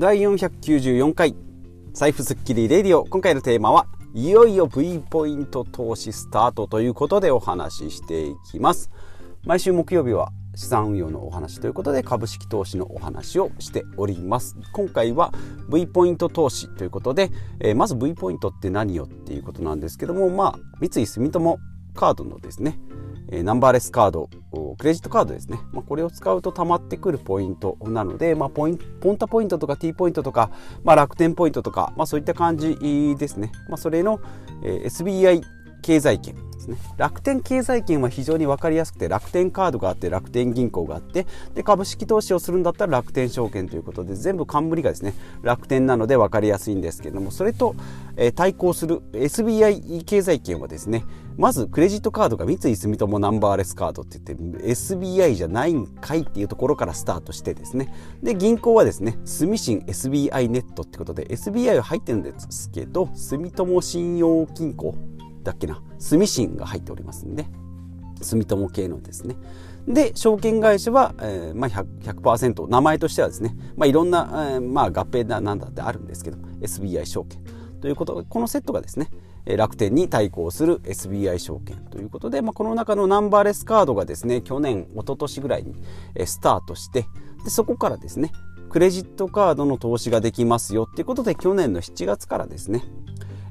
第494回財布スッキリレディオ。今回のテーマはいよいよ V ポイント投資スタートということでお話ししていきます。毎週木曜日は資産運用のお話ということで株式投資のお話をしております。今回は V ポイント投資ということで、えー、まず V ポイントって何よっていうことなんですけどもまあ三井住友カードのですねえナンバーレスカード、クレジットカードですね。まあ、これを使うと溜まってくるポイントなので、まあ、ポインポンタポイントとか T ポイントとか、まあ、楽天ポイントとか、まあ、そういった感じですね。まあ、それの、え、SBI 経済圏ね楽天経済圏は非常に分かりやすくて楽天カードがあって楽天銀行があってで株式投資をするんだったら楽天証券ということで全部冠がですね楽天なので分かりやすいんですけれどもそれと、えー、対抗する SBI 経済圏はですねまずクレジットカードが三井住友ナンバーレスカードって言って SBI じゃないんかいっていうところからスタートしてですねで銀行はですね住信 SBI ネットってことで SBI は入ってるんですけど住友信用金庫だっけな住信が入っておりますんで住友系のですね。で証券会社は、えーまあ100、100%名前としてはですね、まあ、いろんな、えーまあ、合併だなんだってあるんですけど SBI 証券。ということこのセットがですね楽天に対抗する SBI 証券。ということで、まあ、この中のナンバーレスカードがですね去年一昨年ぐらいにスタートしてでそこからですねクレジットカードの投資ができますよっていうことで去年の7月からですね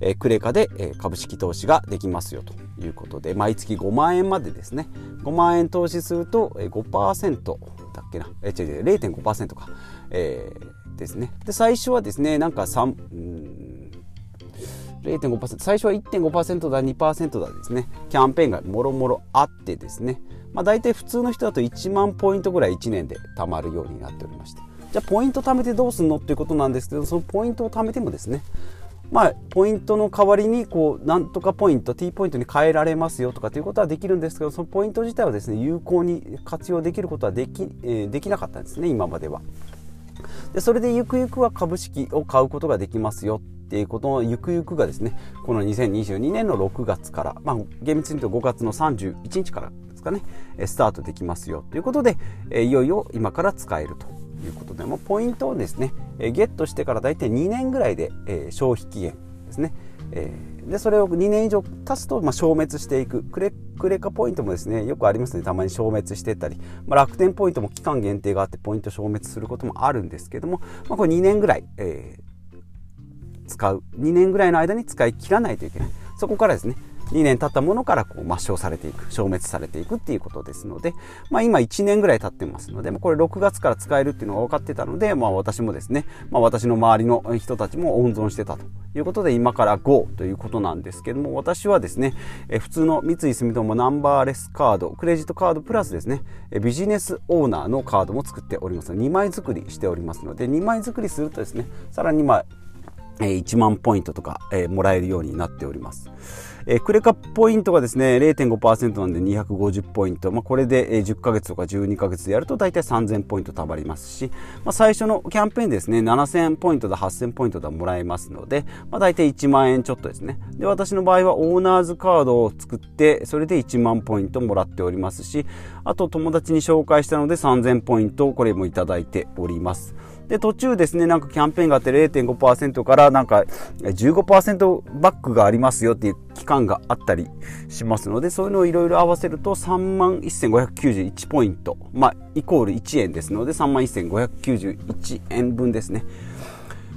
え、クレカで、え、株式投資ができますよということで毎月5万円までですね。5万円投資すると5%だっけな。え違う違う0.5%か、えー、ですね。で最初はですねなんか3うん0.5%最初は1.5%だ2%だですね。キャンペーンがもろもろあってですね。まあ大体普通の人だと1万ポイントぐらい1年で貯まるようになっておりまして。じゃあポイント貯めてどうすんのっていうことなんですけどそのポイントを貯めてもですねまあ、ポイントの代わりにこうなんとかポイント T ポイントに変えられますよとかということはできるんですけどそのポイント自体はですね有効に活用できることはでき,、えー、できなかったんですね今までは。でそれでゆくゆくは株式を買うことができますよっていうことのゆくゆくがですねこの2022年の6月から、まあ、厳密に言うと5月の31日からですかねスタートできますよということでいよいよ今から使えるということでもポイントをですね、えゲットしてから大体2年ぐらいで、え消費期限ですね、えでそれを2年以上経つと、ま消滅していく。クレクレカポイントもですねよくありますね。たまに消滅してたり、まあ、楽天ポイントも期間限定があってポイント消滅することもあるんですけども、まあ、これ2年ぐらい、えー、使う。2年ぐらいの間に使い切らないといけない。そこからですね2年経ったものからこう抹消されていく消滅されていくっていうことですので、まあ、今1年ぐらい経ってますので、これ6月から使えるっていうのが分かってたので、まあ、私もですね、まあ、私の周りの人たちも温存してたということで今から GO ということなんですけども私はですねえ普通の三井住友ナンバーレスカードクレジットカードプラスですねビジネスオーナーのカードも作っております2枚作りしておりますので2枚作りするとですねさらにまあ1万ポイントとか、えもらえるようになっております。えクレカポイントがですね、0.5%なんで250ポイント。まあ、これで10ヶ月とか12ヶ月でやると大体3000ポイント貯まりますし、まあ、最初のキャンペーンですね、7000ポイントだ8000ポイントだもらえますので、まあ、大体1万円ちょっとですね。で、私の場合はオーナーズカードを作って、それで1万ポイントもらっておりますし、あと友達に紹介したので3000ポイント、これもいただいております。で、途中ですね、なんかキャンペーンがあって0.5%からなんか15%バックがありますよっていう期間があったりしますので、そういうのをいろいろ合わせると3万1591ポイント、まあ、イコール1円ですので、3万1591円分ですね。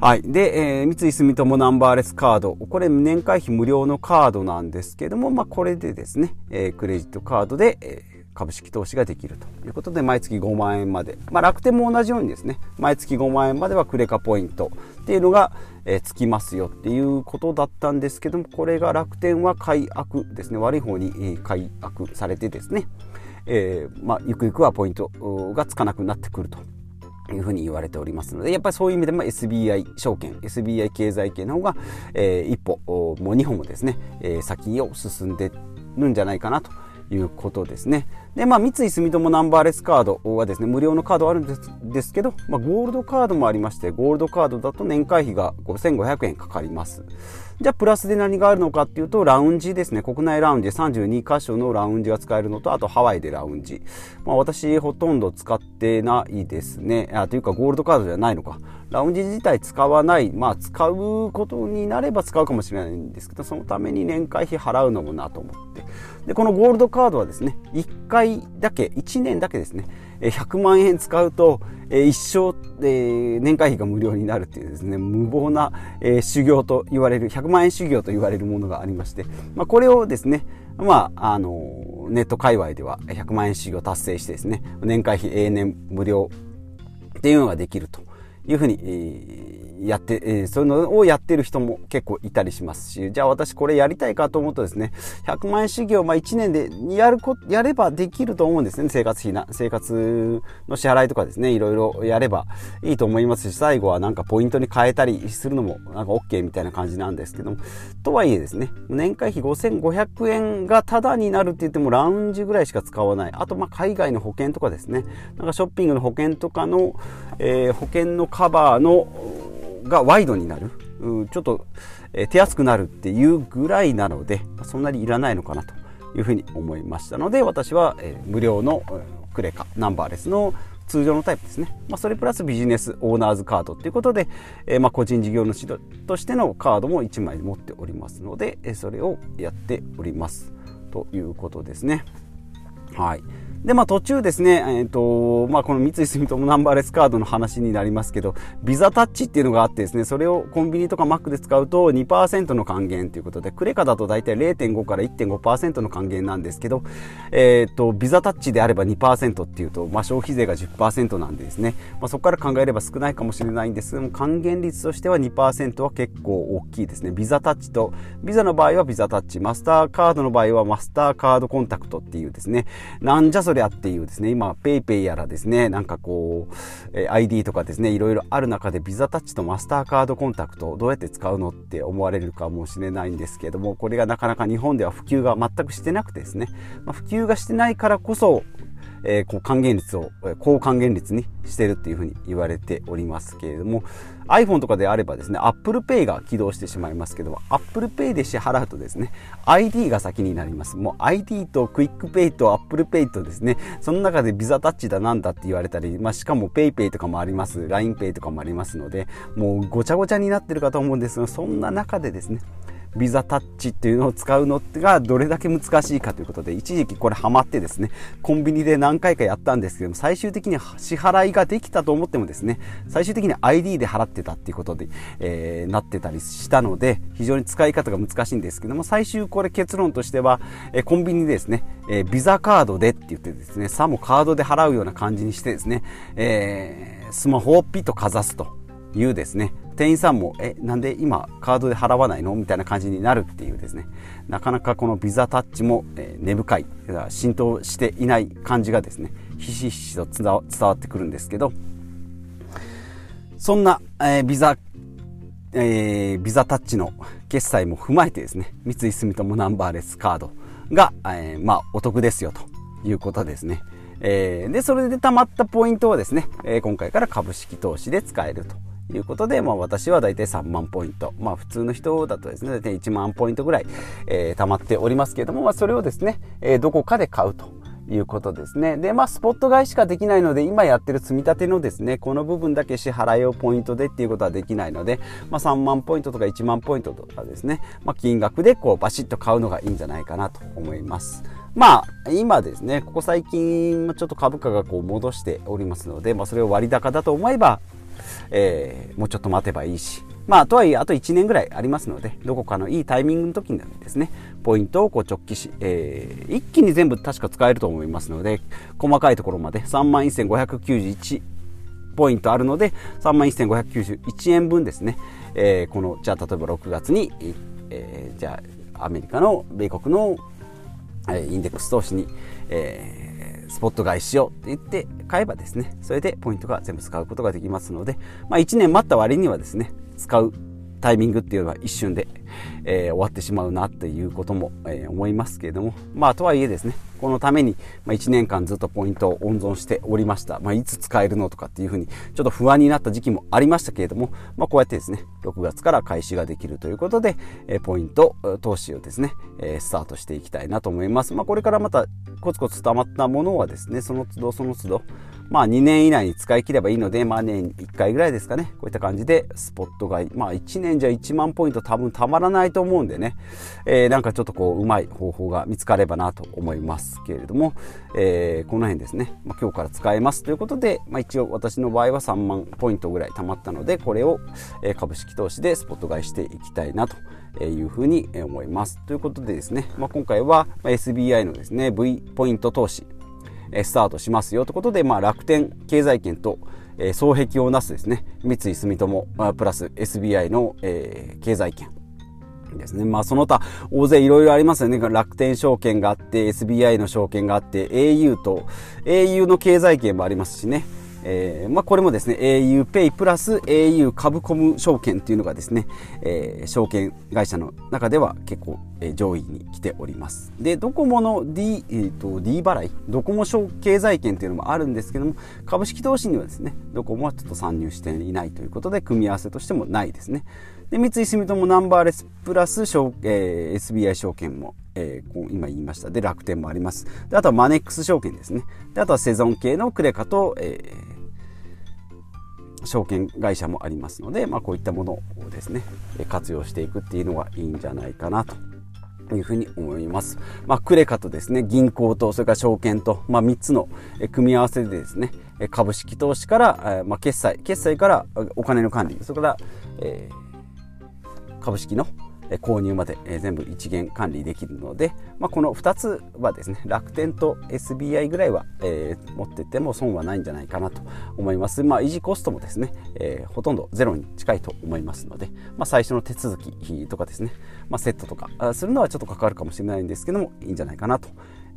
はい。で、えー、三井住友ナンバーレスカード。これ年会費無料のカードなんですけども、まあ、これでですね、えー、クレジットカードで、えー株式投資ができるということで毎月5万円まで、まあ、楽天も同じようにですね毎月5万円まではクレカポイントっていうのが、えー、つきますよっていうことだったんですけどもこれが楽天は解約ですね。悪い方に解約されてですね、えー、まあ、ゆくゆくはポイントがつかなくなってくるというふうに言われておりますので、やっぱりそういう意味でも SBI 証券、SBI 経済系の方が、えー、一歩、もう2歩もですね、えー、先を進んでるんじゃないかなということですね。で、まあ、三井住友ナンバーレスカードはですね、無料のカードあるんですですけど、まあ、ゴールドカードもありまして、ゴールドカードだと年会費が5500円かかります。じゃあ、プラスで何があるのかっていうと、ラウンジですね。国内ラウンジ32箇所のラウンジが使えるのと、あとハワイでラウンジ。まあ、私、ほとんど使ってないですね。あ、というか、ゴールドカードじゃないのか。ラウンジ自体使わない。まあ、使うことになれば使うかもしれないんですけど、そのために年会費払うのもなと思って。で、このゴールドカードはですね、1回だけ、1年だけですね、100万円使うと、一生、年会費が無料になるっていうですね、無謀な、修行と言われる、100万円修行と言われるものがありまして、まあ、これをですね、まあ、あの、ネット界隈では100万円修行達成してですね、年会費永年無料っていうのができるというふうに、やって、えー、そういうのをやってる人も結構いたりしますし、じゃあ私これやりたいかと思うとですね、100万円修行、まあ1年でやるこ、やればできると思うんですね。生活費な、生活の支払いとかですね、いろいろやればいいと思いますし、最後はなんかポイントに変えたりするのもなんか OK みたいな感じなんですけども、とはいえですね、年会費5500円がタダになるって言ってもラウンジぐらいしか使わない。あとまあ海外の保険とかですね、なんかショッピングの保険とかの、えー、保険のカバーのがワイドになる？ちょっと、え手厚くなるっていうぐらいなのでそんなにいらないのかなというふうに思いましたので私は、え無料のクレカナンバーレスの通常のタイプですね、まあ、それプラスビジネスオーナーズカードということで、えー、まあ個人事業主としてのカードも1枚持っておりますのでそれをやっておりますということですね。はい。で、まあ途中ですね、えっ、ー、と、まあこの三井住友ナンバーレスカードの話になりますけど、ビザタッチっていうのがあってですね、それをコンビニとかマックで使うと2%の還元ということで、クレカだと大体0.5から1.5%の還元なんですけど、えっ、ー、と、ビザタッチであれば2%っていうと、まあ消費税が10%なんでですね、まあそこから考えれば少ないかもしれないんですけども、還元率としては2%は結構大きいですね。ビザタッチと、ビザの場合はビザタッチ、マスターカードの場合はマスターカードコンタクトっていうですね、なんじゃそりゃっていうですね、今、PayPay やらですね、なんかこう、え ID とかですね、いろいろある中でビザタッチとマスターカードコンタクトどうやって使うのって思われるかもしれないんですけども、これがなかなか日本では普及が全くしてなくてですね、まあ、普及がしてないからこそ、えー、こう還元率を高還元率にしてるっていうふうに言われておりますけれども iPhone とかであればですね Apple Pay が起動してしまいますけど Apple Pay で支払うとですね ID が先になります。もう ID と QuickPay と Apple Pay とですねその中でビザタッチだなんだって言われたり、まあ、しかも PayPay とかもあります。LINEPay とかもありますのでもうごちゃごちゃになってるかと思うんですがそんな中でですねビザタッチっていうのを使うのがどれだけ難しいかということで一時期これハマってですねコンビニで何回かやったんですけども最終的に支払いができたと思ってもですね最終的に ID で払ってたっていうことで、えー、なってたりしたので非常に使い方が難しいんですけども最終これ結論としては、えー、コンビニでですね、えー、ビザカードでって言ってですねさもカードで払うような感じにしてですね、えー、スマホをピッとかざすというですね店員さんも、え、なんで今カードで払わないの？みたいな感じになるっていうですね、なかなかこのビザタッチも、え根深い、浸透していない感じがですね、ひしひしと伝わってくるんですけど、そんな、えー、ビザ、えー、ビザタッチの決済も踏まえてですね、三井住友ナンバーレスカードが、えー、まあ、お得ですよということですね。えー、で、それで貯まったポイントをですね、えー、今回から株式投資で使えると。いうことで、まあ、私は大体3万ポイント。まあ、普通の人だとですね、大体1万ポイントぐらい、えー、溜まっておりますけれども、まあ、それをですね、えー、どこかで買うと。いうことですね。で、まあ、スポット買いしかできないので、今やってる積み立てのですね、この部分だけ支払いをポイントでっていうことはできないので、まあ、3万ポイントとか1万ポイントとかですね、まあ、金額でこう、バシッと買うのがいいんじゃないかなと思います。まあ、今ですね、ここ最近、ちょっと株価がこう戻しておりますので、まあ、それを割高だと思えば、えー、もうちょっと待てばいいし、まあ、とはいえ、あと1年ぐらいありますので、どこかのいいタイミングの時にですね、ポイントをこう直帰し、えー、一気に全部確か使えると思いますので、細かいところまで3万1591ポイントあるので、3万1591円分ですね、えー、この、じゃあ例えば6月に、えー、じゃあアメリカの、米国の、えインデックス投資に、えースポット買いしようって言って買えばですね、それでポイントが全部使うことができますので、まあ1年待った割にはですね、使うタイミングっていうのは一瞬で、えー、終わってしまうなっていうことも、えー、思いますけれども、まあ、とはいえですね、このために、まあ、1年間ずっとポイントを温存しておりました。まあ、いつ使えるのとかっていうふうに、ちょっと不安になった時期もありましたけれども、まあ、こうやってですね、6月から開始ができるということで、えー、ポイント投資をですね、えー、スタートしていきたいなと思います。まあ、これからまたコツコツ溜まったものはですね、その都度その都度、まあ2年以内に使い切ればいいので、まあ年1回ぐらいですかね。こういった感じでスポット買い。まあ1年じゃ1万ポイント多分たまらないと思うんでね。えー、なんかちょっとこううまい方法が見つかればなと思いますけれども、えー、この辺ですね。まあ今日から使えますということで、まあ一応私の場合は3万ポイントぐらい貯まったので、これを株式投資でスポット買いしていきたいなというふうに思います。ということでですね、まあ、今回は SBI のですね、V ポイント投資スタートしますよということで、まあ、楽天経済圏と、えー、双璧をなすですね三井住友プラス SBI の、えー、経済圏ですね。まあその他大勢いろいろありますよね。楽天証券があって SBI の証券があって au と au の経済圏もありますしね。えーまあ、これもですね auPay プラス au 株コム証券っていうのがですね、えー、証券会社の中では結構、えー、上位に来ております。でドコモの D,、えーと、D 払いドコモ経済圏っていうのもあるんですけども株式投資にはですねドコモはちょっと参入していないということで組み合わせとしてもないですね。で三井住友ナンバーレスプラス、えー、SBI 証券もえー、今言いました。で楽天もあります。であとはマネックス証券ですね。であとはセゾン系のクレカと、えー、証券会社もありますので、まあ、こういったものをですね活用していくっていうのがいいんじゃないかなというふうに思います。まあ、クレカとですね、銀行と、それから証券と、まあ、3つの組み合わせでですね、株式投資から、まあ、決済、決済からお金の管理、それから、えー、株式の購入まで全部一元管理できるので、まあ、この2つはですね楽天と SBI ぐらいは、えー、持ってても損はないんじゃないかなと思います、まあ、維持コストもですね、えー、ほとんどゼロに近いと思いますので、まあ、最初の手続きとかですね、まあ、セットとかするのはちょっと関わるかもしれないんですけどもいいんじゃないかなと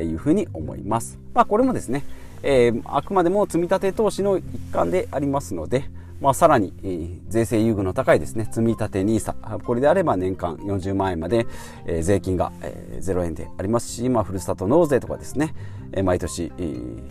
いうふうに思います、まあ、これもですね、えー、あくまでも積み立て投資の一環でありますので、まあ、さらに、えー、税制優遇の高いですね、積立 NISA。これであれば年間40万円まで、えー、税金が、えー、0円でありますし、まあ、ふるさと納税とかですね、えー、毎年、えー、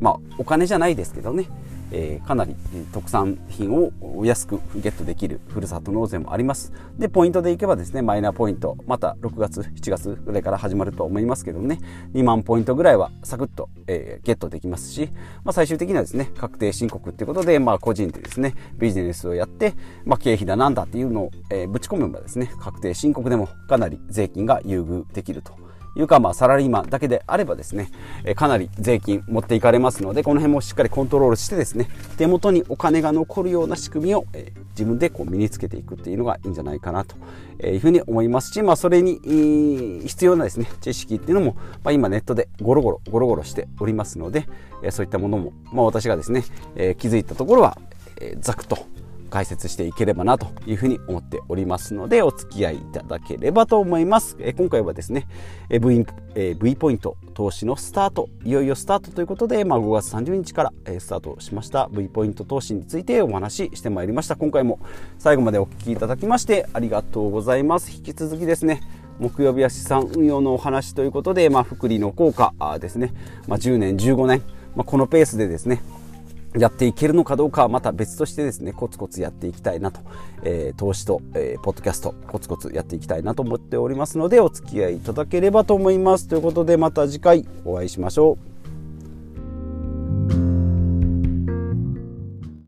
まあ、お金じゃないですけどね、えー、かなり特産品をお安くゲットできるふるさと納税もあります。でポイントでいけばですねマイナポイントまた6月7月ぐらいから始まると思いますけどね2万ポイントぐらいはサクッと、えー、ゲットできますし、まあ、最終的にはですね確定申告っていうことで、まあ、個人でですねビジネスをやって、まあ、経費だなんだっていうのを、えー、ぶち込めばですね確定申告でもかなり税金が優遇できると。いうか、まあ、サラリーマンだけであればですね、えかなり税金持っていかれますので、この辺もしっかりコントロールしてですね、手元にお金が残るような仕組みを、え自分でこう身につけていくっていうのがいいんじゃないかなというふうに思いますし、まあ、それに必要なですね、知識っていうのも、まあ、今ネットでゴロゴロ、ゴロゴロしておりますので、えそういったものも、まあ、私がですね、え気づいたところは、えざくと解説していければなというふうに思っておりますので、お付き合いいただければと思います。え今回はですね、え v, え v ポイント投資のスタート、いよいよスタートということで、まあ、5月30日から、えスタートしました V ポイント投資についてお話ししてまいりました。今回も最後までお聴きいただきましてありがとうございます。引き続きですね、木曜日は資産運用のお話ということで、まあ、福利の効果ですね、まあ、10年、15年、まあ、このペースでですね、やっていけるのかどうかはまた別としてですね、コツコツやっていきたいなと、えー、投資と、えー、ポッドキャスト、コツコツやっていきたいなと思っておりますので、お付き合いいただければと思います。ということで、また次回お会いしましょう。